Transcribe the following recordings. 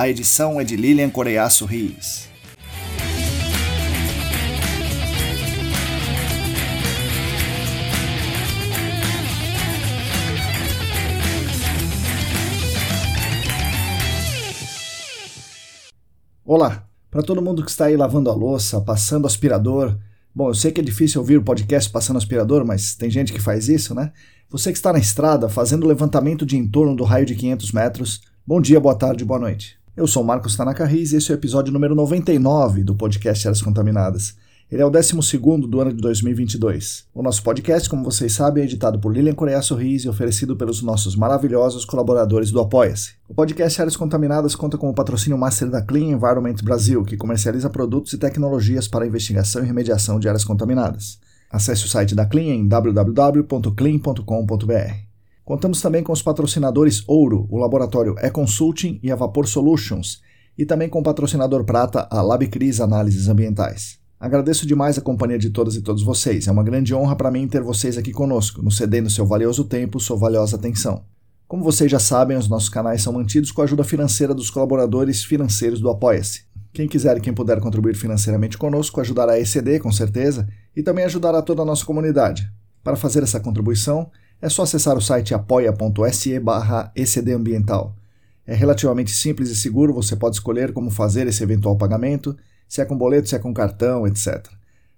A edição é de Lilian Coreiaço Rios. Olá, para todo mundo que está aí lavando a louça, passando aspirador. Bom, eu sei que é difícil ouvir o podcast passando aspirador, mas tem gente que faz isso, né? Você que está na estrada fazendo levantamento de entorno do raio de 500 metros. Bom dia, boa tarde, boa noite. Eu sou Marcos Tanaka Riz e esse é o episódio número 99 do podcast Áreas Contaminadas. Ele é o 12 do ano de 2022. O nosso podcast, como vocês sabem, é editado por Lilian Coreia Sorris e oferecido pelos nossos maravilhosos colaboradores do Apoia-se. O podcast Áreas Contaminadas conta com o patrocínio master da Clean Environment Brasil, que comercializa produtos e tecnologias para investigação e remediação de áreas contaminadas. Acesse o site da Clean em www.clean.com.br. Contamos também com os patrocinadores Ouro, o laboratório E-Consulting e a Vapor Solutions, e também com o patrocinador prata, a LabCris Análises Ambientais. Agradeço demais a companhia de todas e todos vocês. É uma grande honra para mim ter vocês aqui conosco, nos cedendo seu valioso tempo, sua valiosa atenção. Como vocês já sabem, os nossos canais são mantidos com a ajuda financeira dos colaboradores financeiros do Apoia-se. Quem quiser e quem puder contribuir financeiramente conosco ajudará a ECD, com certeza, e também ajudará toda a nossa comunidade. Para fazer essa contribuição, é só acessar o site apoia.se barra ecdambiental. É relativamente simples e seguro, você pode escolher como fazer esse eventual pagamento se é com boleto, se é com cartão, etc.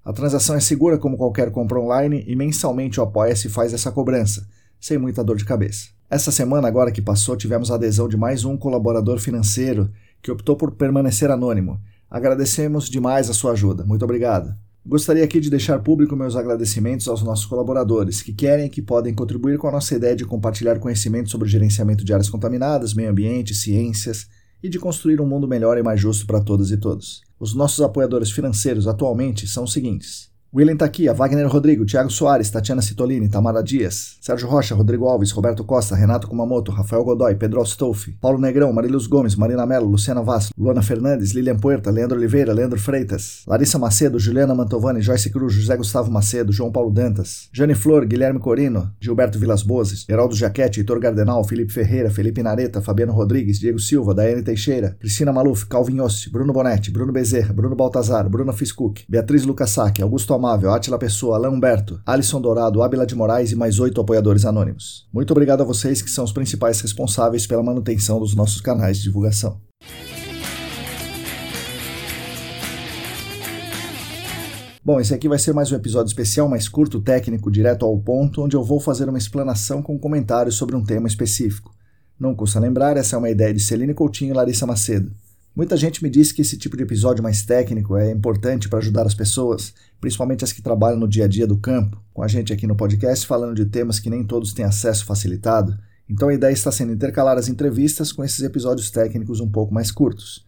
A transação é segura como qualquer compra online e mensalmente o Apoia-se faz essa cobrança, sem muita dor de cabeça. Essa semana, agora que passou, tivemos a adesão de mais um colaborador financeiro que optou por permanecer anônimo. Agradecemos demais a sua ajuda. Muito obrigado. Gostaria aqui de deixar público meus agradecimentos aos nossos colaboradores que querem e que podem contribuir com a nossa ideia de compartilhar conhecimento sobre o gerenciamento de áreas contaminadas, meio ambiente, ciências e de construir um mundo melhor e mais justo para todas e todos. Os nossos apoiadores financeiros atualmente são os seguintes: William Taquia, Wagner Rodrigo, Thiago Soares, Tatiana Citolini, Tamara Dias, Sérgio Rocha, Rodrigo Alves, Roberto Costa, Renato Kumamoto, Rafael Godoy, Pedro Astolfi, Paulo Negrão, Mariluz Gomes, Marina Mello, Luciana Vaz, Luana Fernandes, Lilian Puerta, Leandro Oliveira, Leandro Freitas, Larissa Macedo, Juliana Mantovani, Joyce Cruz, José Gustavo Macedo, João Paulo Dantas, Jane Flor, Guilherme Corino, Gilberto Vilas Boas, Geraldo Jaquete, Heitor Gardenal, Felipe Ferreira, Felipe Nareta, Fabiano Rodrigues, Diego Silva, Daiane Teixeira, Cristina Maluf, Calvin Yost, Bruno Bonetti, Bruno Bezerra, Bruno Baltazar, Bruno Fiscuc, Beatriz Lucassac, Augusto Atila Pessoa, Pessoa, Alain Humberto, Alisson Dourado, Ábila de Moraes e mais oito apoiadores anônimos. Muito obrigado a vocês que são os principais responsáveis pela manutenção dos nossos canais de divulgação. Bom, esse aqui vai ser mais um episódio especial, mais curto, técnico, direto ao ponto, onde eu vou fazer uma explanação com comentários sobre um tema específico. Não custa lembrar, essa é uma ideia de Celine Coutinho e Larissa Macedo. Muita gente me diz que esse tipo de episódio mais técnico é importante para ajudar as pessoas, principalmente as que trabalham no dia a dia do campo, com a gente aqui no podcast falando de temas que nem todos têm acesso facilitado. Então a ideia está sendo intercalar as entrevistas com esses episódios técnicos um pouco mais curtos.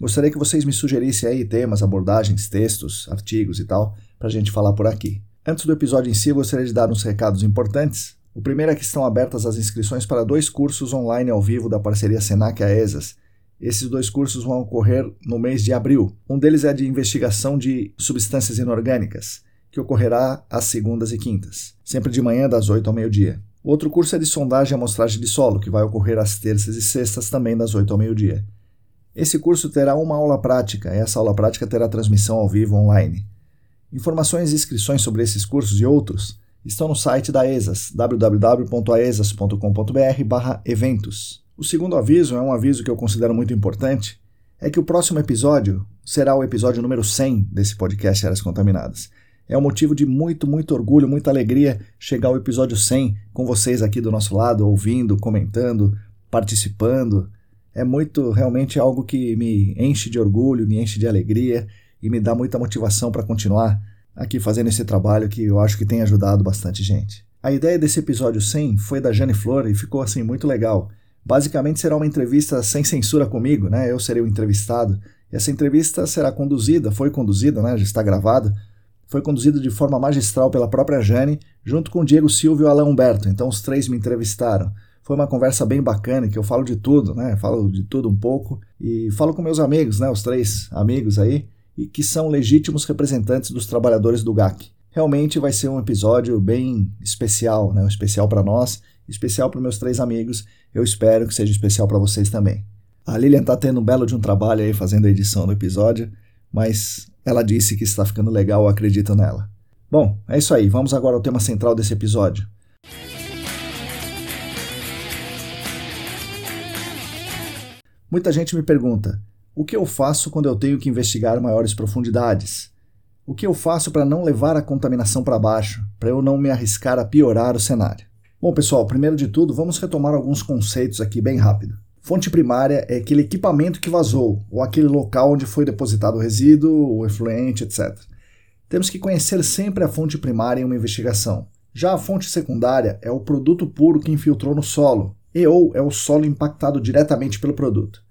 Gostaria que vocês me sugerissem aí temas, abordagens, textos, artigos e tal, para a gente falar por aqui. Antes do episódio em si, gostaria de dar uns recados importantes. O primeiro é que estão abertas as inscrições para dois cursos online ao vivo da parceria Senac AESAS, esses dois cursos vão ocorrer no mês de abril. Um deles é de investigação de substâncias inorgânicas, que ocorrerá às segundas e quintas, sempre de manhã das 8 ao meio-dia. Outro curso é de sondagem e amostragem de solo, que vai ocorrer às terças e sextas, também das 8 ao meio-dia. Esse curso terá uma aula prática, e essa aula prática terá transmissão ao vivo online. Informações e inscrições sobre esses cursos e outros estão no site da ESAS, www.aesas.com.br/eventos. O segundo aviso é um aviso que eu considero muito importante. é que o próximo episódio será o episódio número 100 desse podcast Áreas Contaminadas. É um motivo de muito, muito orgulho, muita alegria chegar ao episódio 100 com vocês aqui do nosso lado, ouvindo, comentando, participando. É muito, realmente algo que me enche de orgulho, me enche de alegria e me dá muita motivação para continuar aqui fazendo esse trabalho que eu acho que tem ajudado bastante gente. A ideia desse episódio 100 foi da Jane Flor e ficou assim muito legal. Basicamente será uma entrevista sem censura comigo, né? Eu serei o entrevistado. E essa entrevista será conduzida, foi conduzida, né? Já está gravada foi conduzido de forma magistral pela própria Jane, junto com Diego Silva e o Alain Humberto. Então os três me entrevistaram. Foi uma conversa bem bacana, que eu falo de tudo, né? Falo de tudo um pouco e falo com meus amigos, né? Os três amigos aí, e que são legítimos representantes dos trabalhadores do GAC. Realmente vai ser um episódio bem especial, né? Um especial para nós, especial para meus três amigos. Eu espero que seja especial para vocês também. A Lilian está tendo um belo de um trabalho aí fazendo a edição do episódio, mas ela disse que está ficando legal, eu acredito nela. Bom, é isso aí. Vamos agora ao tema central desse episódio. Muita gente me pergunta: o que eu faço quando eu tenho que investigar maiores profundidades? O que eu faço para não levar a contaminação para baixo, para eu não me arriscar a piorar o cenário? Bom, pessoal, primeiro de tudo, vamos retomar alguns conceitos aqui bem rápido. Fonte primária é aquele equipamento que vazou, ou aquele local onde foi depositado o resíduo, o efluente, etc. Temos que conhecer sempre a fonte primária em uma investigação. Já a fonte secundária é o produto puro que infiltrou no solo, e ou é o solo impactado diretamente pelo produto.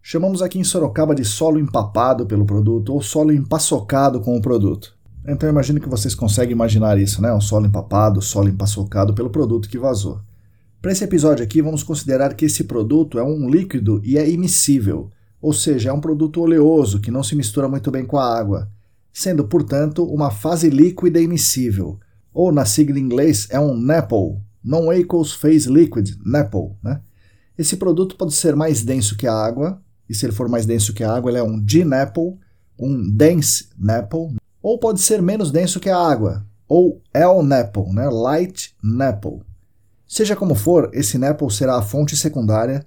Chamamos aqui em Sorocaba de solo empapado pelo produto ou solo empaçocado com o produto. Então eu imagino que vocês conseguem imaginar isso, né? Um solo empapado, solo empaçocado pelo produto que vazou. Para esse episódio aqui, vamos considerar que esse produto é um líquido e é imissível, ou seja, é um produto oleoso que não se mistura muito bem com a água, sendo, portanto, uma fase líquida imissível, ou na sigla em inglês é um NAPL, Non-Aqueous Phase Liquid, NAPL. Né? Esse produto pode ser mais denso que a água, e se ele for mais denso que a água, ele é um D-NAPL, um Dense NAPL, ou pode ser menos denso que a água, ou L-NAPL, né? Light NAPL. Seja como for, esse NEPL será a fonte secundária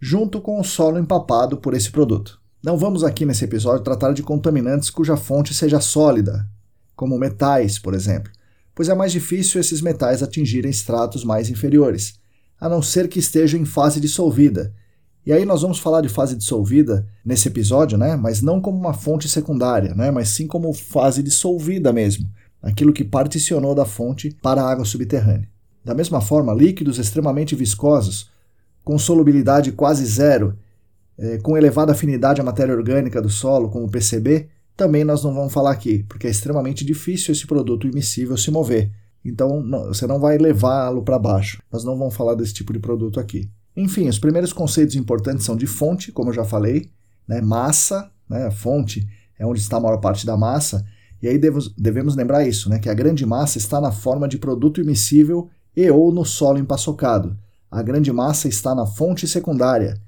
junto com o solo empapado por esse produto. Não vamos aqui nesse episódio tratar de contaminantes cuja fonte seja sólida, como metais, por exemplo, pois é mais difícil esses metais atingirem estratos mais inferiores, a não ser que estejam em fase dissolvida. E aí nós vamos falar de fase dissolvida nesse episódio, né? Mas não como uma fonte secundária, né? Mas sim como fase dissolvida mesmo, aquilo que particionou da fonte para a água subterrânea. Da mesma forma, líquidos extremamente viscosos, com solubilidade quase zero, é, com elevada afinidade à matéria orgânica do solo, como o PCB, também nós não vamos falar aqui, porque é extremamente difícil esse produto imissível se mover. Então não, você não vai levá-lo para baixo. Nós não vamos falar desse tipo de produto aqui. Enfim, os primeiros conceitos importantes são de fonte, como eu já falei, né? massa, né? a fonte é onde está a maior parte da massa, e aí devemos, devemos lembrar isso, né? que a grande massa está na forma de produto imissível e ou no solo empaçocado. A grande massa está na fonte secundária.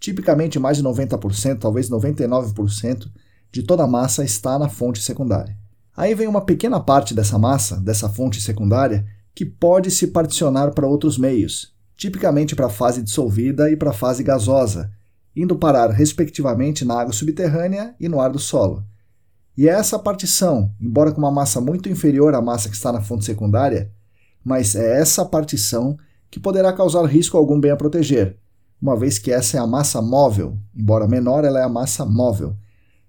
Tipicamente mais de 90%, talvez 99% de toda a massa está na fonte secundária. Aí vem uma pequena parte dessa massa, dessa fonte secundária, que pode se particionar para outros meios, tipicamente para a fase dissolvida e para a fase gasosa, indo parar respectivamente na água subterrânea e no ar do solo. E é essa partição, embora com uma massa muito inferior à massa que está na fonte secundária, mas é essa partição que poderá causar risco algum bem a proteger, uma vez que essa é a massa móvel, embora menor, ela é a massa móvel.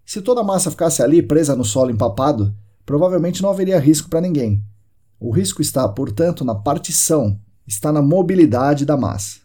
Se toda a massa ficasse ali presa no solo empapado, provavelmente não haveria risco para ninguém. O risco está, portanto, na partição, está na mobilidade da massa.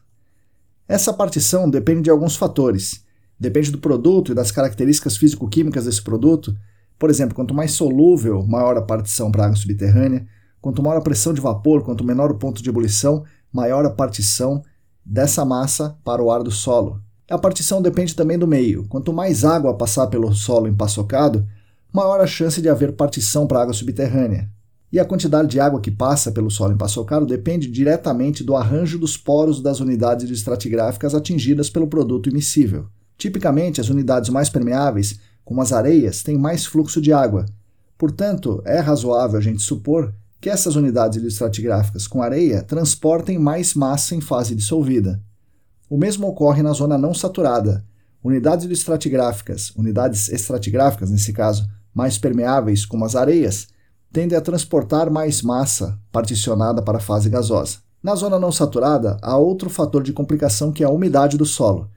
Essa partição depende de alguns fatores. Depende do produto e das características físico-químicas desse produto. Por exemplo, quanto mais solúvel, maior a partição para a água subterrânea. Quanto maior a pressão de vapor, quanto menor o ponto de ebulição, maior a partição dessa massa para o ar do solo. A partição depende também do meio. Quanto mais água passar pelo solo empaçocado, maior a chance de haver partição para a água subterrânea. E a quantidade de água que passa pelo solo empaçocado depende diretamente do arranjo dos poros das unidades estratigráficas atingidas pelo produto imissível. Tipicamente, as unidades mais permeáveis, como as areias, têm mais fluxo de água. Portanto, é razoável a gente supor que essas unidades estratigráficas com areia transportem mais massa em fase dissolvida. O mesmo ocorre na zona não saturada, unidades estratigráficas, unidades estratigráficas, nesse caso, mais permeáveis, como as areias, tendem a transportar mais massa particionada para a fase gasosa. Na zona não saturada, há outro fator de complicação que é a umidade do solo.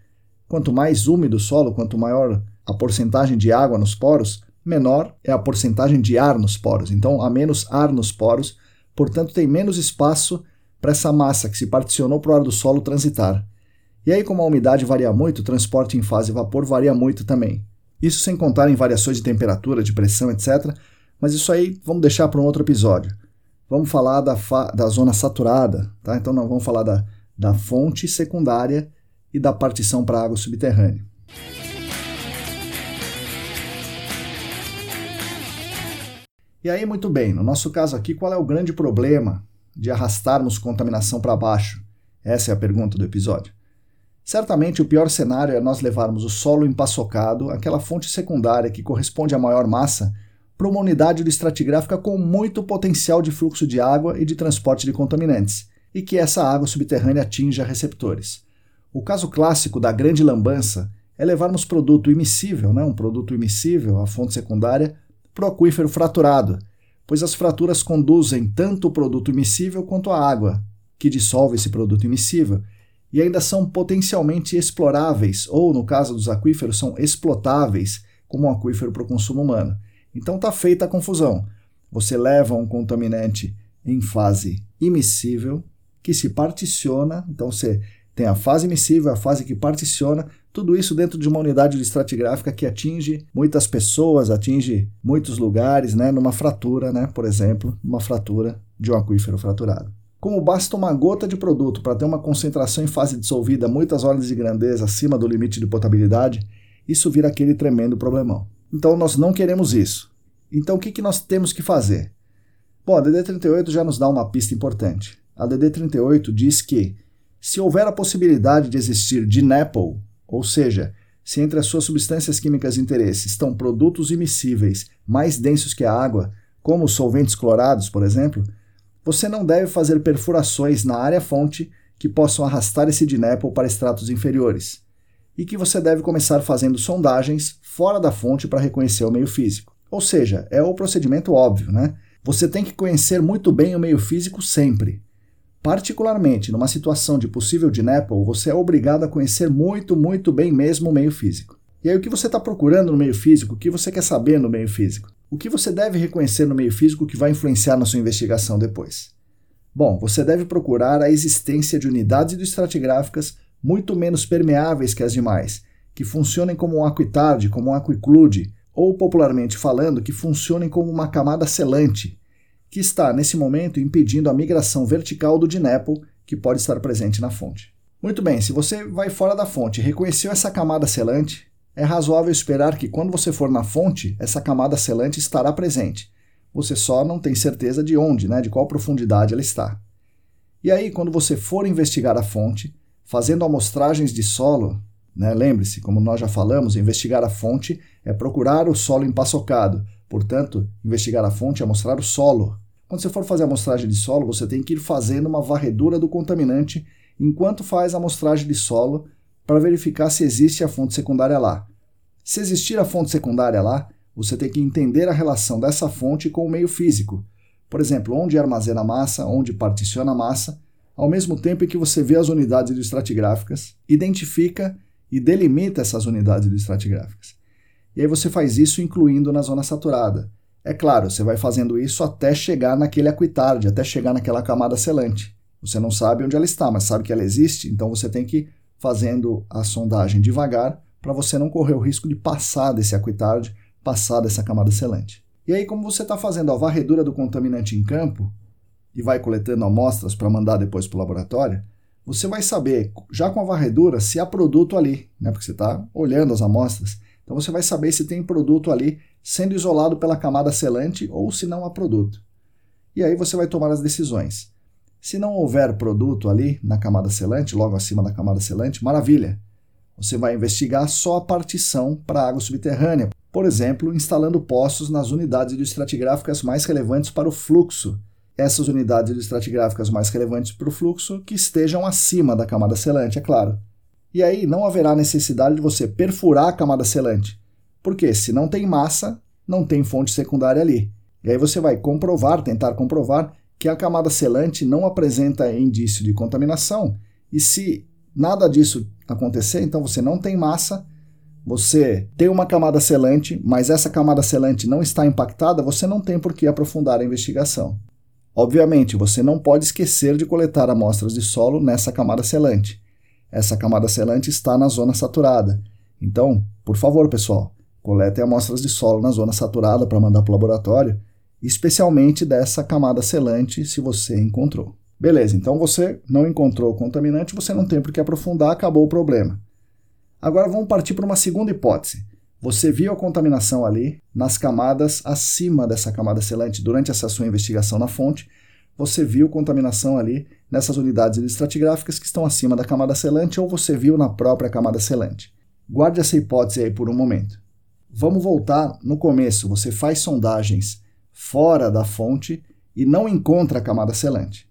Quanto mais úmido o solo, quanto maior a porcentagem de água nos poros, menor é a porcentagem de ar nos poros. Então, há menos ar nos poros, portanto, tem menos espaço para essa massa que se particionou para o ar do solo transitar. E aí, como a umidade varia muito, o transporte em fase vapor varia muito também. Isso sem contar em variações de temperatura, de pressão, etc. Mas isso aí vamos deixar para um outro episódio. Vamos falar da, da zona saturada, tá? Então não vamos falar da, da fonte secundária e da partição para água subterrânea. E aí, muito bem, no nosso caso aqui, qual é o grande problema de arrastarmos contaminação para baixo? Essa é a pergunta do episódio. Certamente o pior cenário é nós levarmos o solo empaçocado, aquela fonte secundária que corresponde à maior massa, para uma unidade estratigráfica com muito potencial de fluxo de água e de transporte de contaminantes, e que essa água subterrânea atinja receptores. O caso clássico da grande lambança é levarmos produto imissível, né, um produto imissível, a fonte secundária, para o aquífero fraturado, pois as fraturas conduzem tanto o produto imissível quanto a água, que dissolve esse produto imissível, e ainda são potencialmente exploráveis, ou no caso dos aquíferos, são explotáveis como um aquífero para o consumo humano. Então está feita a confusão. Você leva um contaminante em fase imissível que se particiona, então você tem a fase imissível, a fase que particiona, tudo isso dentro de uma unidade de estratigráfica que atinge muitas pessoas, atinge muitos lugares, né, numa fratura, né, por exemplo, uma fratura de um aquífero fraturado. Como basta uma gota de produto para ter uma concentração em fase dissolvida muitas ordens de grandeza acima do limite de potabilidade, isso vira aquele tremendo problemão. Então nós não queremos isso. Então o que, que nós temos que fazer? Bom, a DD38 já nos dá uma pista importante. A DD38 diz que se houver a possibilidade de existir DNAPL, ou seja, se entre as suas substâncias químicas de interesse estão produtos imissíveis mais densos que a água, como solventes clorados, por exemplo, você não deve fazer perfurações na área fonte que possam arrastar esse DNAPL para estratos inferiores, e que você deve começar fazendo sondagens fora da fonte para reconhecer o meio físico. Ou seja, é o procedimento óbvio, né? Você tem que conhecer muito bem o meio físico sempre. Particularmente numa situação de possível DNAPL, você é obrigado a conhecer muito, muito bem mesmo o meio físico. E aí, o que você está procurando no meio físico? O que você quer saber no meio físico? O que você deve reconhecer no meio físico que vai influenciar na sua investigação depois? Bom, você deve procurar a existência de unidades hidroestratigráficas muito menos permeáveis que as demais, que funcionem como um aquitarde, como um aquiclude, ou popularmente falando, que funcionem como uma camada selante, que está, nesse momento, impedindo a migração vertical do DNAPL que pode estar presente na fonte. Muito bem, se você vai fora da fonte e reconheceu essa camada selante, é razoável esperar que quando você for na fonte, essa camada selante estará presente. Você só não tem certeza de onde, né, de qual profundidade ela está. E aí, quando você for investigar a fonte, fazendo amostragens de solo, né, lembre-se, como nós já falamos, investigar a fonte é procurar o solo empaçocado. Portanto, investigar a fonte é mostrar o solo. Quando você for fazer a amostragem de solo, você tem que ir fazendo uma varredura do contaminante enquanto faz a amostragem de solo para verificar se existe a fonte secundária lá. Se existir a fonte secundária lá, você tem que entender a relação dessa fonte com o meio físico. Por exemplo, onde armazena a massa, onde particiona a massa, ao mesmo tempo em que você vê as unidades estratigráficas, identifica e delimita essas unidades estratigráficas. E aí você faz isso incluindo na zona saturada. É claro, você vai fazendo isso até chegar naquele aquitarde, até chegar naquela camada selante. Você não sabe onde ela está, mas sabe que ela existe, então você tem que fazendo a sondagem devagar para você não correr o risco de passar desse aquitard, passar dessa camada selante. E aí, como você está fazendo a varredura do contaminante em campo e vai coletando amostras para mandar depois para o laboratório, você vai saber, já com a varredura, se há produto ali, né? porque você está olhando as amostras. Então você vai saber se tem produto ali sendo isolado pela camada selante ou se não há produto. E aí você vai tomar as decisões. Se não houver produto ali na camada selante, logo acima da camada selante, maravilha. Você vai investigar só a partição para água subterrânea, por exemplo, instalando poços nas unidades estratigráficas mais relevantes para o fluxo. Essas unidades estratigráficas mais relevantes para o fluxo que estejam acima da camada selante, é claro. E aí não haverá necessidade de você perfurar a camada selante. Porque se não tem massa, não tem fonte secundária ali. E aí você vai comprovar, tentar comprovar que a camada selante não apresenta indício de contaminação. E se nada disso acontecer, então você não tem massa, você tem uma camada selante, mas essa camada selante não está impactada, você não tem por que aprofundar a investigação. Obviamente, você não pode esquecer de coletar amostras de solo nessa camada selante. Essa camada selante está na zona saturada. Então, por favor, pessoal, coletem amostras de solo na zona saturada para mandar para o laboratório, especialmente dessa camada selante, se você encontrou. Beleza, então você não encontrou o contaminante, você não tem por que aprofundar, acabou o problema. Agora vamos partir para uma segunda hipótese. Você viu a contaminação ali nas camadas acima dessa camada selante durante essa sua investigação na fonte. Você viu contaminação ali nessas unidades estratigráficas que estão acima da camada selante ou você viu na própria camada selante. Guarde essa hipótese aí por um momento. Vamos voltar no começo. Você faz sondagens fora da fonte e não encontra a camada selante.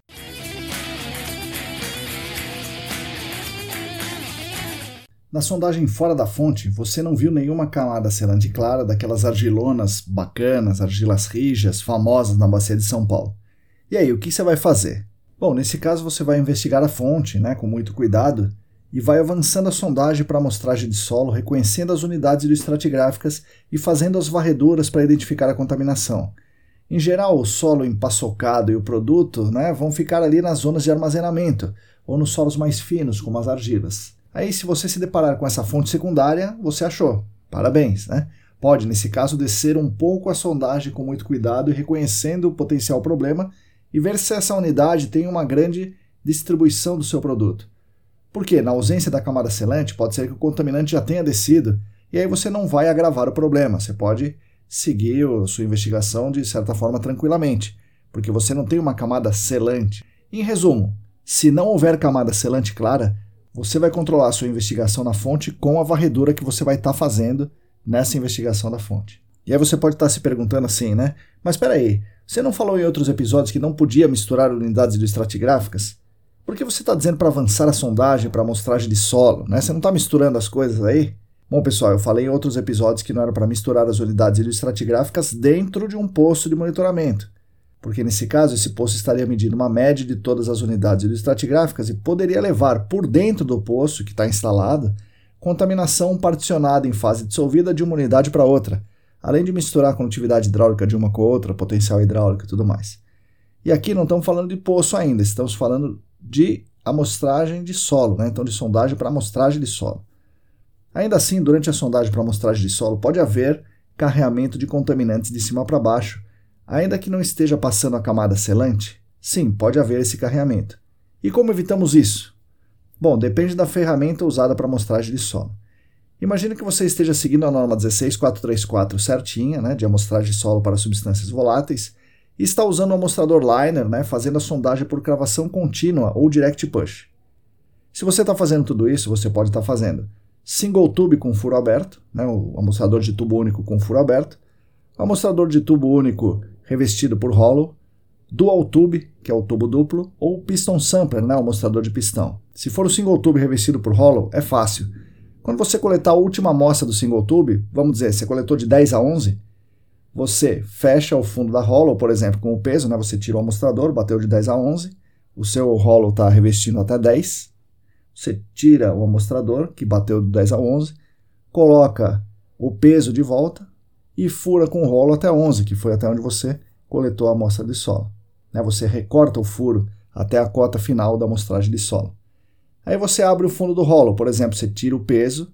Na sondagem fora da fonte, você não viu nenhuma camada selante clara daquelas argilonas bacanas, argilas rijas, famosas na bacia de São Paulo. E aí, o que você vai fazer? Bom, nesse caso você vai investigar a fonte, né, com muito cuidado, e vai avançando a sondagem para amostragem de solo, reconhecendo as unidades estratigráficas e fazendo as varreduras para identificar a contaminação. Em geral, o solo empaçocado e o produto né, vão ficar ali nas zonas de armazenamento, ou nos solos mais finos, como as argilas. Aí, se você se deparar com essa fonte secundária, você achou. Parabéns, né? Pode, nesse caso, descer um pouco a sondagem com muito cuidado e reconhecendo o potencial problema e ver se essa unidade tem uma grande distribuição do seu produto. Porque, na ausência da camada selante, pode ser que o contaminante já tenha descido e aí você não vai agravar o problema. Você pode seguir a sua investigação de certa forma tranquilamente, porque você não tem uma camada selante. Em resumo, se não houver camada selante clara, você vai controlar a sua investigação na fonte com a varredura que você vai estar tá fazendo nessa investigação da fonte. E aí você pode estar tá se perguntando assim, né? Mas espera aí, você não falou em outros episódios que não podia misturar unidades estratigráficas? Por que você está dizendo para avançar a sondagem para amostragem de solo? Né? Você não está misturando as coisas aí? Bom, pessoal, eu falei em outros episódios que não era para misturar as unidades estratigráficas dentro de um posto de monitoramento porque nesse caso esse poço estaria medindo uma média de todas as unidades estratigráficas e poderia levar por dentro do poço que está instalado contaminação particionada em fase dissolvida de uma unidade para outra, além de misturar a condutividade hidráulica de uma com outra, potencial hidráulico e tudo mais. E aqui não estamos falando de poço ainda, estamos falando de amostragem de solo, né? então de sondagem para amostragem de solo. Ainda assim, durante a sondagem para amostragem de solo, pode haver carreamento de contaminantes de cima para baixo, ainda que não esteja passando a camada selante? Sim, pode haver esse carreamento. E como evitamos isso? Bom, depende da ferramenta usada para amostragem de solo. Imagine que você esteja seguindo a norma 16434 certinha, né, de amostragem de solo para substâncias voláteis, e está usando o amostrador liner, né, fazendo a sondagem por cravação contínua ou direct push. Se você está fazendo tudo isso, você pode estar tá fazendo single tube com furo aberto, né, o amostrador de tubo único com furo aberto, amostrador de tubo único revestido por hollow, dual tube, que é o tubo duplo, ou piston sampler, né, o mostrador de pistão. Se for o single tube revestido por hollow, é fácil. Quando você coletar a última amostra do single tube, vamos dizer, você coletou de 10 a 11, você fecha o fundo da hollow, por exemplo, com o peso, né, você tira o amostrador, bateu de 10 a 11, o seu hollow está revestindo até 10, você tira o amostrador, que bateu de 10 a 11, coloca o peso de volta, e fura com rolo até 11, que foi até onde você coletou a amostra de solo. Né? Você recorta o furo até a cota final da amostragem de solo. Aí você abre o fundo do rolo, por exemplo, você tira o peso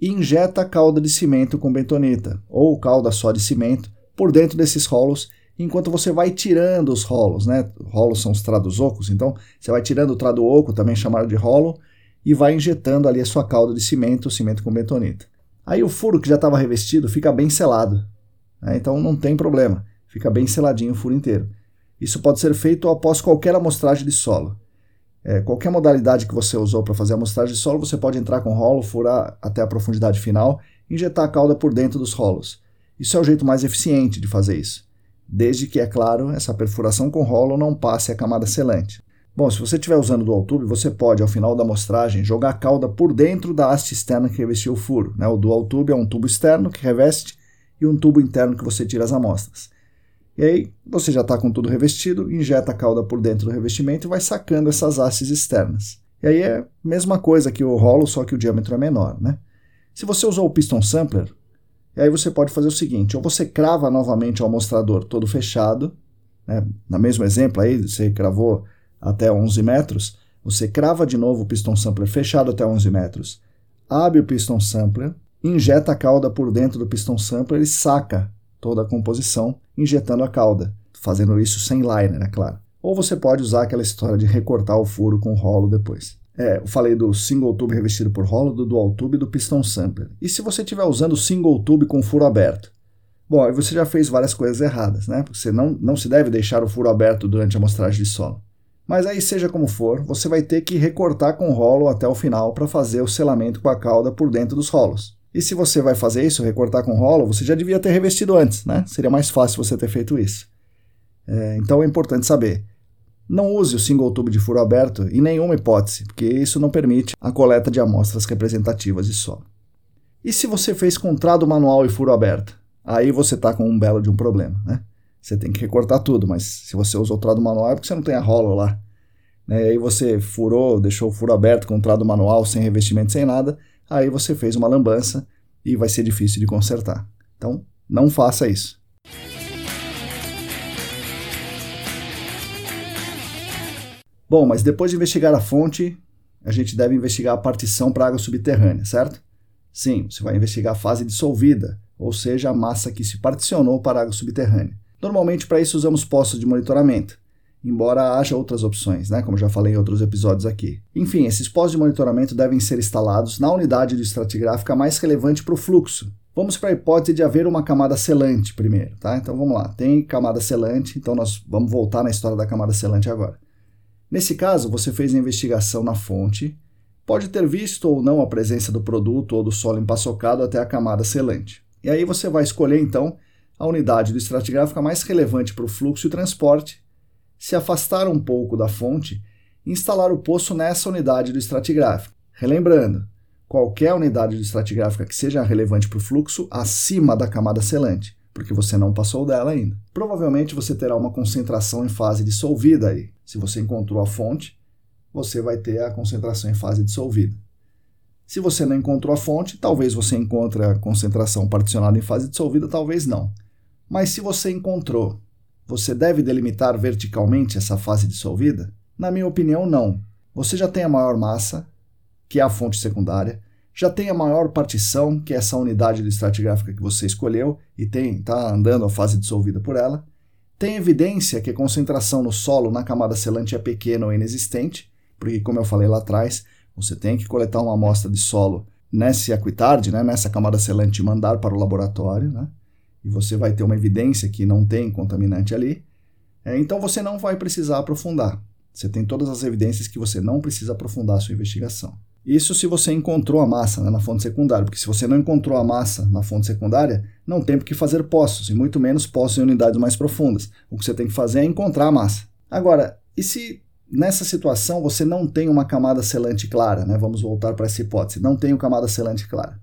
e injeta a calda de cimento com bentonita, ou calda só de cimento, por dentro desses rolos, enquanto você vai tirando os rolos. Né? Rolos são os trados ocos, então você vai tirando o trado oco, também chamado de rolo, e vai injetando ali a sua calda de cimento, cimento com bentonita. Aí o furo que já estava revestido fica bem selado. Né? Então não tem problema, fica bem seladinho o furo inteiro. Isso pode ser feito após qualquer amostragem de solo. É, qualquer modalidade que você usou para fazer a amostragem de solo, você pode entrar com rolo, furar até a profundidade final e injetar a cauda por dentro dos rolos. Isso é o jeito mais eficiente de fazer isso, desde que, é claro, essa perfuração com rolo não passe a camada selante. Bom, se você estiver usando o dual tube, você pode, ao final da amostragem, jogar a cauda por dentro da haste externa que revestiu o furo. Né? O dual tube é um tubo externo que reveste e um tubo interno que você tira as amostras. E aí você já está com tudo revestido, injeta a cauda por dentro do revestimento e vai sacando essas hastes externas. E aí é a mesma coisa que o rolo, só que o diâmetro é menor. Né? Se você usou o piston sampler, aí você pode fazer o seguinte, ou você crava novamente o amostrador todo fechado, né? no mesmo exemplo aí, você cravou até 11 metros, você crava de novo o piston sampler fechado até 11 metros, abre o piston sampler, injeta a cauda por dentro do piston sampler e saca toda a composição injetando a cauda, fazendo isso sem liner, é claro. Ou você pode usar aquela história de recortar o furo com rolo depois. É, eu falei do single tube revestido por rolo, do dual tube e do piston sampler. E se você estiver usando single tube com furo aberto? Bom, aí você já fez várias coisas erradas, né? Porque você não, não se deve deixar o furo aberto durante a amostragem de solo. Mas aí, seja como for, você vai ter que recortar com rolo até o final para fazer o selamento com a cauda por dentro dos rolos. E se você vai fazer isso, recortar com rolo, você já devia ter revestido antes, né? Seria mais fácil você ter feito isso. É, então é importante saber. Não use o single tube de furo aberto em nenhuma hipótese, porque isso não permite a coleta de amostras representativas de solo. E se você fez contrado manual e furo aberto? Aí você está com um belo de um problema, né? Você tem que recortar tudo, mas se você usa o trado manual é porque você não tem a rola lá. Né? Aí você furou, deixou o furo aberto com o trado manual, sem revestimento, sem nada, aí você fez uma lambança e vai ser difícil de consertar. Então, não faça isso. Bom, mas depois de investigar a fonte, a gente deve investigar a partição para água subterrânea, certo? Sim, você vai investigar a fase dissolvida, ou seja, a massa que se particionou para a água subterrânea. Normalmente, para isso, usamos postos de monitoramento, embora haja outras opções, né, como já falei em outros episódios aqui. Enfim, esses postos de monitoramento devem ser instalados na unidade de estratigráfica mais relevante para o fluxo. Vamos para a hipótese de haver uma camada selante primeiro, tá? Então vamos lá, tem camada selante, então nós vamos voltar na história da camada selante agora. Nesse caso, você fez a investigação na fonte, pode ter visto ou não a presença do produto ou do solo empaçocado até a camada selante. E aí você vai escolher então a unidade do estratigráfica mais relevante para o fluxo e transporte, se afastar um pouco da fonte e instalar o poço nessa unidade do estratigráfico. Relembrando, qualquer unidade do estratigráfica que seja relevante para o fluxo acima da camada selante, porque você não passou dela ainda. Provavelmente você terá uma concentração em fase dissolvida aí. Se você encontrou a fonte, você vai ter a concentração em fase dissolvida. Se você não encontrou a fonte, talvez você encontre a concentração particionada em fase dissolvida, talvez não. Mas se você encontrou, você deve delimitar verticalmente essa fase dissolvida? Na minha opinião, não. Você já tem a maior massa, que é a fonte secundária, já tem a maior partição, que é essa unidade de estratigráfica que você escolheu e está andando a fase dissolvida por ela. Tem evidência que a concentração no solo na camada selante é pequena ou inexistente, porque, como eu falei lá atrás, você tem que coletar uma amostra de solo nesse aquitard, né, nessa camada selante e mandar para o laboratório. Né? E você vai ter uma evidência que não tem contaminante ali, é, então você não vai precisar aprofundar. Você tem todas as evidências que você não precisa aprofundar a sua investigação. Isso se você encontrou a massa né, na fonte secundária, porque se você não encontrou a massa na fonte secundária, não tem por que fazer poços, e muito menos poços em unidades mais profundas. O que você tem que fazer é encontrar a massa. Agora, e se nessa situação você não tem uma camada selante clara? Né? Vamos voltar para essa hipótese. Não tenho camada selante clara.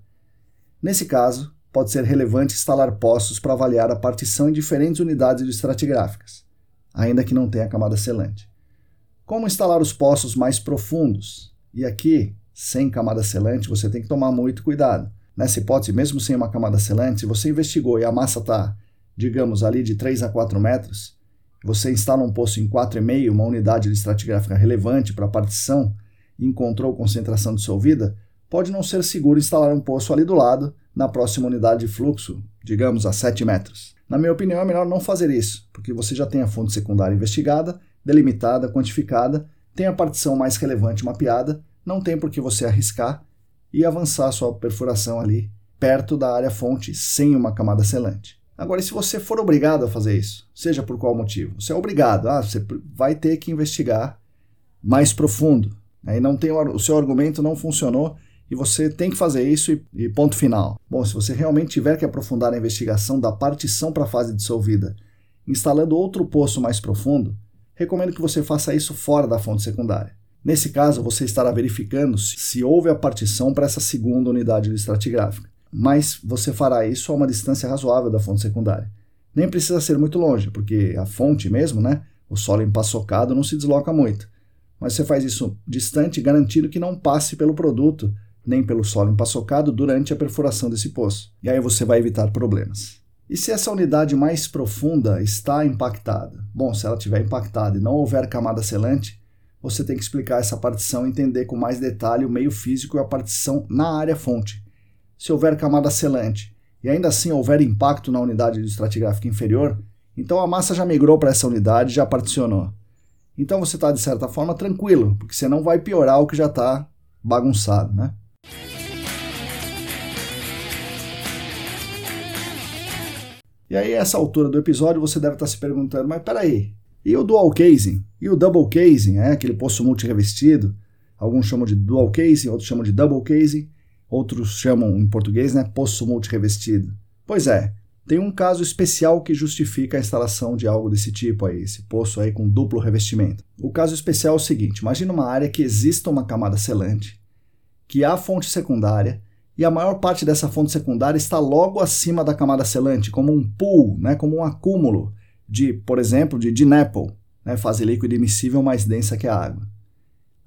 Nesse caso, pode ser relevante instalar postos para avaliar a partição em diferentes unidades estratigráficas, ainda que não tenha camada selante. Como instalar os postos mais profundos? E aqui, sem camada selante, você tem que tomar muito cuidado. Nessa hipótese, mesmo sem uma camada selante, se você investigou e a massa está, digamos, ali de 3 a 4 metros, você instala um poço em 4,5, uma unidade estratigráfica relevante para a partição, e encontrou concentração dissolvida, pode não ser seguro instalar um poço ali do lado, na próxima unidade de fluxo, digamos a 7 metros. Na minha opinião, é melhor não fazer isso, porque você já tem a fonte secundária investigada, delimitada, quantificada, tem a partição mais relevante mapeada, não tem por que você arriscar e avançar sua perfuração ali perto da área fonte sem uma camada selante. Agora, se você for obrigado a fazer isso, seja por qual motivo, você é obrigado, ah, você vai ter que investigar mais profundo. Aí não tem o seu argumento não funcionou e você tem que fazer isso e, e, ponto final. Bom, se você realmente tiver que aprofundar a investigação da partição para a fase dissolvida, instalando outro poço mais profundo, recomendo que você faça isso fora da fonte secundária. Nesse caso, você estará verificando se houve a partição para essa segunda unidade de estratigráfica, mas você fará isso a uma distância razoável da fonte secundária. Nem precisa ser muito longe, porque a fonte mesmo, né, o solo empaçocado, não se desloca muito. Mas você faz isso distante, garantindo que não passe pelo produto, nem pelo solo empaçocado durante a perfuração desse poço. E aí você vai evitar problemas. E se essa unidade mais profunda está impactada? Bom, se ela estiver impactada e não houver camada selante, você tem que explicar essa partição e entender com mais detalhe o meio físico e a partição na área fonte. Se houver camada selante e ainda assim houver impacto na unidade do estratigráfico inferior, então a massa já migrou para essa unidade já particionou. Então você está, de certa forma, tranquilo, porque você não vai piorar o que já está bagunçado, né? E aí, essa altura do episódio, você deve estar se perguntando, mas peraí, e o dual casing? E o double casing, é aquele poço multirevestido? Alguns chamam de dual casing, outros chamam de double casing, outros chamam em português, né, poço multirevestido. Pois é, tem um caso especial que justifica a instalação de algo desse tipo aí, esse poço aí com duplo revestimento. O caso especial é o seguinte: imagina uma área que exista uma camada selante, que há fonte secundária e a maior parte dessa fonte secundária está logo acima da camada selante, como um pool, né, como um acúmulo de, por exemplo, de DNAPL, né, fase líquida emissível mais densa que a água.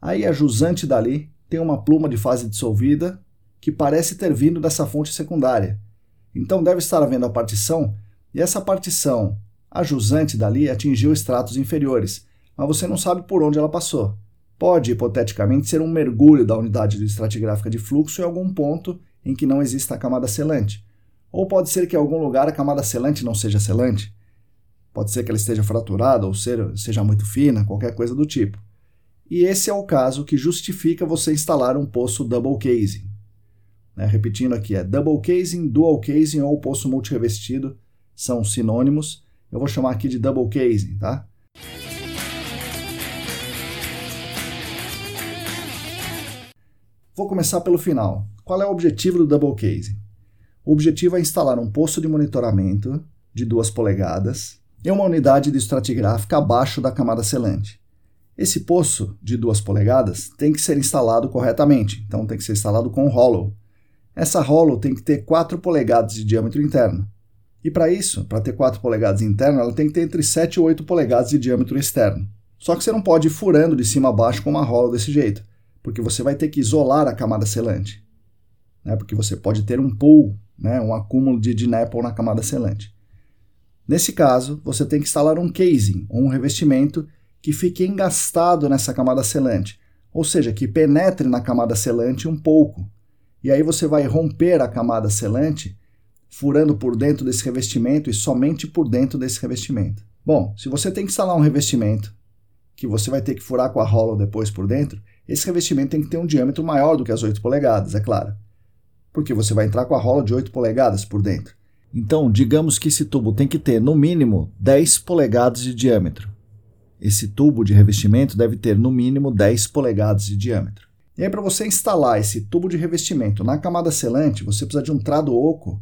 Aí a jusante dali tem uma pluma de fase dissolvida que parece ter vindo dessa fonte secundária então deve estar havendo a partição, e essa partição, a jusante dali, atingiu estratos inferiores, mas você não sabe por onde ela passou. Pode, hipoteticamente, ser um mergulho da unidade estratigráfica de fluxo em algum ponto em que não exista a camada selante. Ou pode ser que em algum lugar a camada selante não seja selante. Pode ser que ela esteja fraturada ou seja muito fina, qualquer coisa do tipo. E esse é o caso que justifica você instalar um poço double casing. Né? Repetindo aqui, é double casing, dual casing ou poço multirevestido são sinônimos. Eu vou chamar aqui de double casing, tá? Vou começar pelo final. Qual é o objetivo do double casing? O objetivo é instalar um poço de monitoramento de 2 polegadas em uma unidade de estratigráfica abaixo da camada selante. Esse poço de 2 polegadas tem que ser instalado corretamente, então tem que ser instalado com hollow, essa hollow tem que ter 4 polegadas de diâmetro interno. E para isso, para ter 4 polegadas interno, ela tem que ter entre 7 e 8 polegadas de diâmetro externo. Só que você não pode ir furando de cima a baixo com uma hollow desse jeito, porque você vai ter que isolar a camada selante. Né? Porque você pode ter um pool, né? um acúmulo de DNAPL na camada selante. Nesse caso, você tem que instalar um casing, ou um revestimento, que fique engastado nessa camada selante, ou seja, que penetre na camada selante um pouco, e aí você vai romper a camada selante, furando por dentro desse revestimento e somente por dentro desse revestimento. Bom, se você tem que instalar um revestimento que você vai ter que furar com a hollow depois por dentro, esse revestimento tem que ter um diâmetro maior do que as 8 polegadas, é claro. Porque você vai entrar com a hollow de 8 polegadas por dentro. Então, digamos que esse tubo tem que ter no mínimo 10 polegadas de diâmetro. Esse tubo de revestimento deve ter no mínimo 10 polegadas de diâmetro. E aí, para você instalar esse tubo de revestimento na camada selante, você precisa de um trado oco,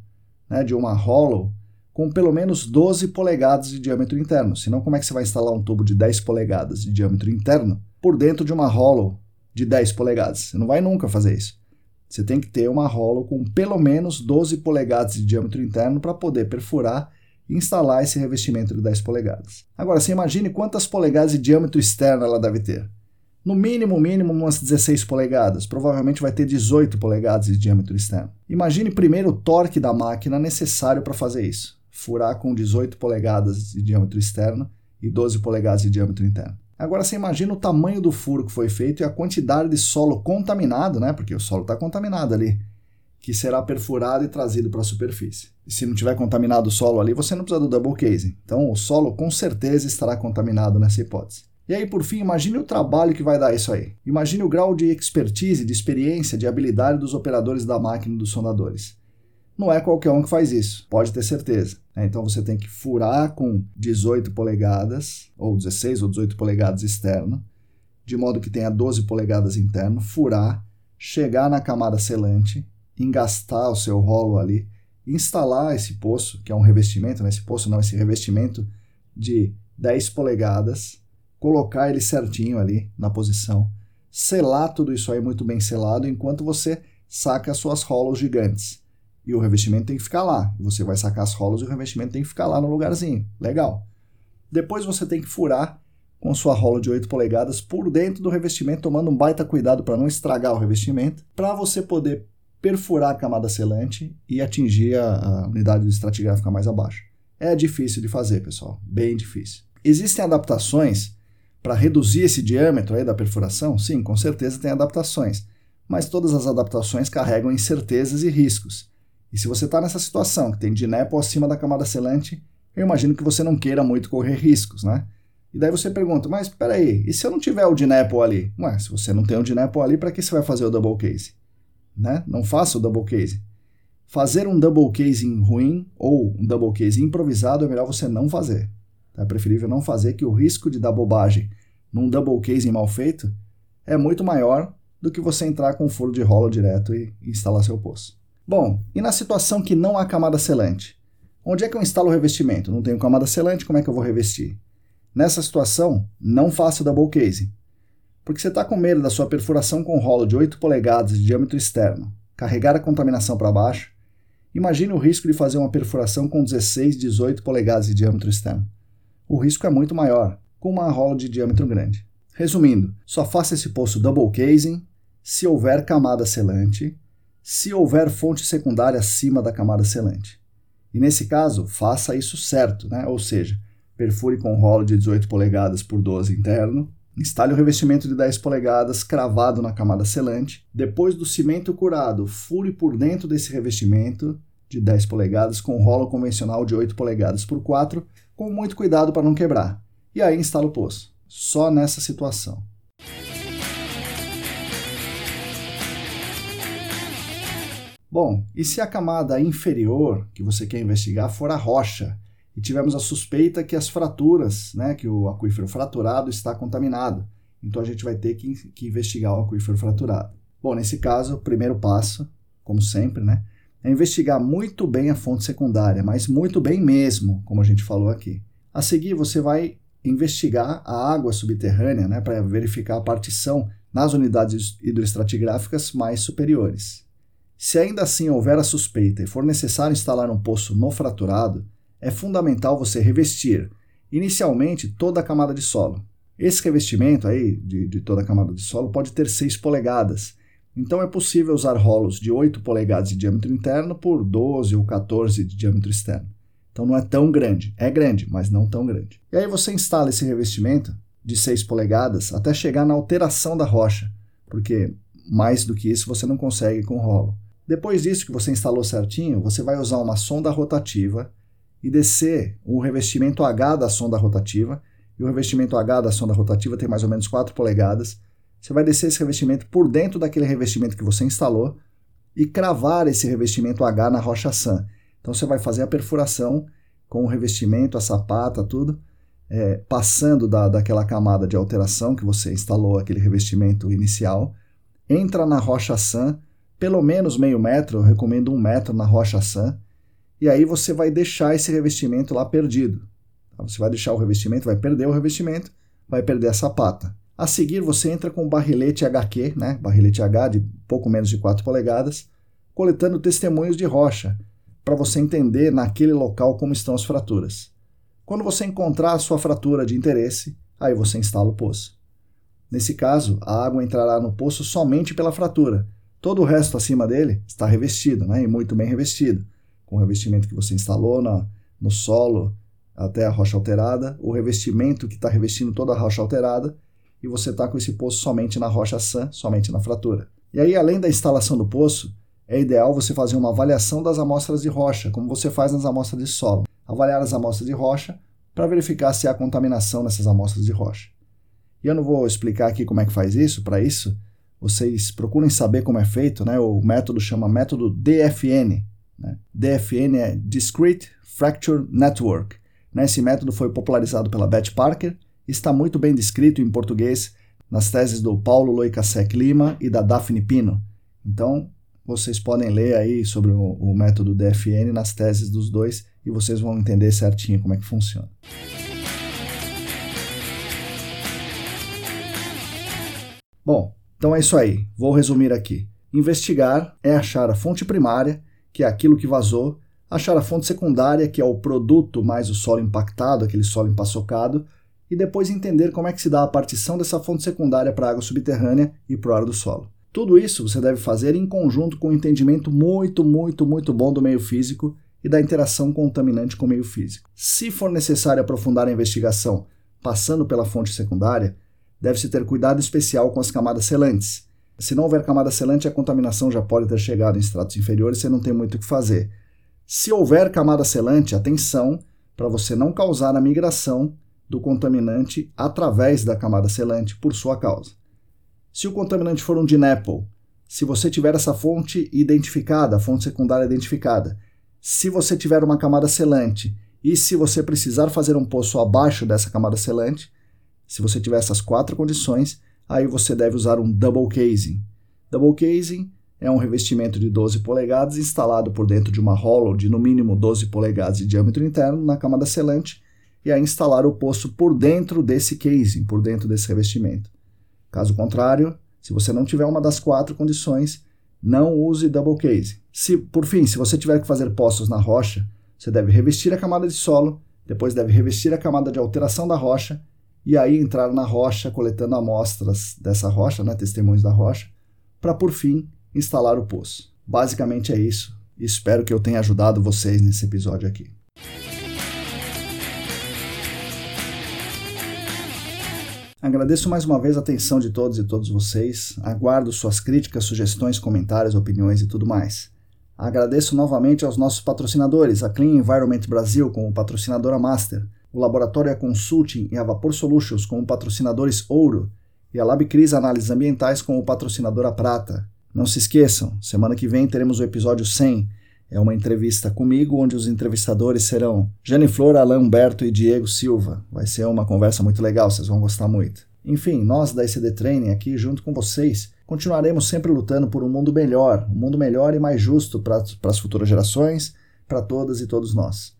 né, de uma hollow, com pelo menos 12 polegadas de diâmetro interno. Senão, como é que você vai instalar um tubo de 10 polegadas de diâmetro interno por dentro de uma hollow de 10 polegadas? Você não vai nunca fazer isso. Você tem que ter uma hollow com pelo menos 12 polegadas de diâmetro interno para poder perfurar e instalar esse revestimento de 10 polegadas. Agora, você imagine quantas polegadas de diâmetro externo ela deve ter no mínimo, mínimo umas 16 polegadas, provavelmente vai ter 18 polegadas de diâmetro externo. Imagine primeiro o torque da máquina necessário para fazer isso. Furar com 18 polegadas de diâmetro externo e 12 polegadas de diâmetro interno. Agora você imagina o tamanho do furo que foi feito e a quantidade de solo contaminado, né? Porque o solo está contaminado ali, que será perfurado e trazido para a superfície. E se não tiver contaminado o solo ali, você não precisa do double casing. Então o solo com certeza estará contaminado nessa hipótese. E aí, por fim, imagine o trabalho que vai dar isso aí. Imagine o grau de expertise, de experiência, de habilidade dos operadores da máquina dos sondadores. Não é qualquer um que faz isso, pode ter certeza. Né? Então você tem que furar com 18 polegadas, ou 16 ou 18 polegadas externo, de modo que tenha 12 polegadas interno, furar, chegar na camada selante, engastar o seu rolo ali, instalar esse poço, que é um revestimento, né? esse poço não, esse revestimento de 10 polegadas, colocar ele certinho ali na posição, selar tudo isso aí muito bem selado enquanto você saca as suas rolas gigantes. E o revestimento tem que ficar lá. Você vai sacar as rolas e o revestimento tem que ficar lá no lugarzinho. Legal. Depois você tem que furar com sua rola de 8 polegadas por dentro do revestimento, tomando um baita cuidado para não estragar o revestimento, para você poder perfurar a camada selante e atingir a, a unidade estratigráfica mais abaixo. É difícil de fazer, pessoal, bem difícil. Existem adaptações para reduzir esse diâmetro aí da perfuração? Sim, com certeza tem adaptações, mas todas as adaptações carregam incertezas e riscos. E se você está nessa situação, que tem dinepo acima da camada selante, eu imagino que você não queira muito correr riscos, né? E daí você pergunta, mas peraí, e se eu não tiver o Dinepo ali? Ué, se você não tem o Dinepo ali, para que você vai fazer o double case? Né? Não faça o double case. Fazer um double casing ruim ou um double case improvisado é melhor você não fazer. É preferível não fazer, que o risco de dar bobagem num double casing mal feito é muito maior do que você entrar com um furo de rolo direto e instalar seu poço. Bom, e na situação que não há camada selante? Onde é que eu instalo o revestimento? Não tenho camada selante, como é que eu vou revestir? Nessa situação, não faça double casing, porque você está com medo da sua perfuração com rolo de 8 polegadas de diâmetro externo carregar a contaminação para baixo. Imagine o risco de fazer uma perfuração com 16, 18 polegadas de diâmetro externo. O risco é muito maior com uma rola de diâmetro grande. Resumindo, só faça esse poço double casing se houver camada selante, se houver fonte secundária acima da camada selante. E nesse caso, faça isso certo, né? ou seja, perfure com rolo de 18 polegadas por 12 interno, instale o revestimento de 10 polegadas cravado na camada selante, depois do cimento curado, fure por dentro desse revestimento de 10 polegadas com rolo convencional de 8 polegadas por 4, com muito cuidado para não quebrar. E aí instala o poço. Só nessa situação. Bom, e se a camada inferior que você quer investigar for a rocha, e tivemos a suspeita que as fraturas, né, que o aquífero fraturado está contaminado. Então a gente vai ter que, que investigar o aquífero fraturado. Bom, nesse caso, o primeiro passo, como sempre, né, é investigar muito bem a fonte secundária, mas muito bem mesmo, como a gente falou aqui. A seguir, você vai investigar a água subterrânea né, para verificar a partição nas unidades hidroestratigráficas mais superiores. Se ainda assim houver a suspeita e for necessário instalar um poço no fraturado, é fundamental você revestir inicialmente toda a camada de solo. Esse revestimento aí de, de toda a camada de solo pode ter 6 polegadas, então é possível usar rolos de 8 polegadas de diâmetro interno por 12 ou 14 de diâmetro externo. Então não é tão grande, é grande, mas não tão grande. E aí você instala esse revestimento de 6 polegadas até chegar na alteração da rocha, porque mais do que isso você não consegue com rolo. Depois disso que você instalou certinho, você vai usar uma sonda rotativa e descer o revestimento H da sonda rotativa, e o revestimento H da sonda rotativa tem mais ou menos 4 polegadas. Você vai descer esse revestimento por dentro daquele revestimento que você instalou e cravar esse revestimento H na rocha SAN. Então você vai fazer a perfuração com o revestimento, a sapata, tudo, é, passando da, daquela camada de alteração que você instalou, aquele revestimento inicial, entra na rocha SAN, pelo menos meio metro, eu recomendo um metro na rocha SAN, e aí você vai deixar esse revestimento lá perdido. Tá? Você vai deixar o revestimento, vai perder o revestimento, vai perder a sapata. A seguir, você entra com o barrilete HQ, né? barrilete H de pouco menos de 4 polegadas, coletando testemunhos de rocha, para você entender naquele local como estão as fraturas. Quando você encontrar a sua fratura de interesse, aí você instala o poço. Nesse caso, a água entrará no poço somente pela fratura. Todo o resto acima dele está revestido, né? e muito bem revestido com o revestimento que você instalou na, no solo até a rocha alterada, o revestimento que está revestindo toda a rocha alterada, e você está com esse poço somente na rocha sã, somente na fratura. E aí, além da instalação do poço, é ideal você fazer uma avaliação das amostras de rocha, como você faz nas amostras de solo. Avaliar as amostras de rocha para verificar se há contaminação nessas amostras de rocha. E eu não vou explicar aqui como é que faz isso, para isso vocês procurem saber como é feito, né? o método chama método DFN, né? DFN é Discrete Fracture Network. Né? Esse método foi popularizado pela Beth Parker e está muito bem descrito em português nas teses do Paulo Loicasec Lima e da Daphne Pino. Então, vocês podem ler aí sobre o, o método DFN nas teses dos dois e vocês vão entender certinho como é que funciona. Bom, então é isso aí. Vou resumir aqui. Investigar é achar a fonte primária, que é aquilo que vazou, achar a fonte secundária, que é o produto mais o solo impactado, aquele solo empaçocado, e depois entender como é que se dá a partição dessa fonte secundária para a água subterrânea e para o ar do solo. Tudo isso você deve fazer em conjunto com um entendimento muito, muito, muito bom do meio físico e da interação contaminante com o meio físico. Se for necessário aprofundar a investigação passando pela fonte secundária, deve-se ter cuidado especial com as camadas selantes. Se não houver camada selante, a contaminação já pode ter chegado em estratos inferiores você não tem muito o que fazer. Se houver camada selante, atenção para você não causar a migração do contaminante através da camada selante por sua causa. Se o contaminante for um DNAPL, se você tiver essa fonte identificada, a fonte secundária identificada, se você tiver uma camada selante e se você precisar fazer um poço abaixo dessa camada selante, se você tiver essas quatro condições, aí você deve usar um double casing. Double casing é um revestimento de 12 polegadas instalado por dentro de uma hollow de no mínimo 12 polegadas de diâmetro interno na camada selante e a instalar o poço por dentro desse casing, por dentro desse revestimento. Caso contrário, se você não tiver uma das quatro condições, não use double case. Se, por fim, se você tiver que fazer poços na rocha, você deve revestir a camada de solo, depois deve revestir a camada de alteração da rocha e aí entrar na rocha coletando amostras dessa rocha, né, testemunhos da rocha, para por fim instalar o poço. Basicamente é isso. Espero que eu tenha ajudado vocês nesse episódio aqui. Agradeço mais uma vez a atenção de todos e todas vocês. Aguardo suas críticas, sugestões, comentários, opiniões e tudo mais. Agradeço novamente aos nossos patrocinadores, a Clean Environment Brasil como patrocinadora master, o Laboratório Consulting e a Vapor Solutions como patrocinadores ouro e a LabCris Análises Ambientais como patrocinadora prata. Não se esqueçam, semana que vem teremos o episódio 100. É uma entrevista comigo, onde os entrevistadores serão Jane Flor, Alain Humberto e Diego Silva. Vai ser uma conversa muito legal, vocês vão gostar muito. Enfim, nós da ICD Training aqui, junto com vocês, continuaremos sempre lutando por um mundo melhor, um mundo melhor e mais justo para as futuras gerações, para todas e todos nós.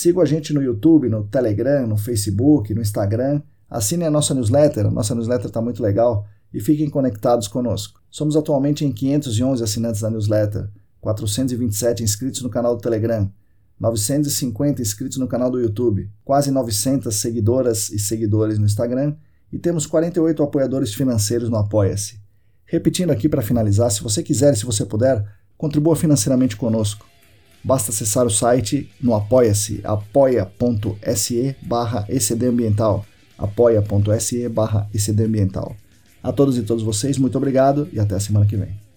Siga a gente no YouTube, no Telegram, no Facebook, no Instagram. Assine a nossa newsletter, a nossa newsletter está muito legal e fiquem conectados conosco. Somos atualmente em 511 assinantes da newsletter. 427 inscritos no canal do Telegram, 950 inscritos no canal do YouTube, quase 900 seguidoras e seguidores no Instagram e temos 48 apoiadores financeiros no Apoia-se. Repetindo aqui para finalizar, se você quiser e se você puder, contribua financeiramente conosco. Basta acessar o site no Apoia-se, apoia.se barra ecdambiental, apoia.se barra ecdambiental. A todos e todas vocês, muito obrigado e até a semana que vem.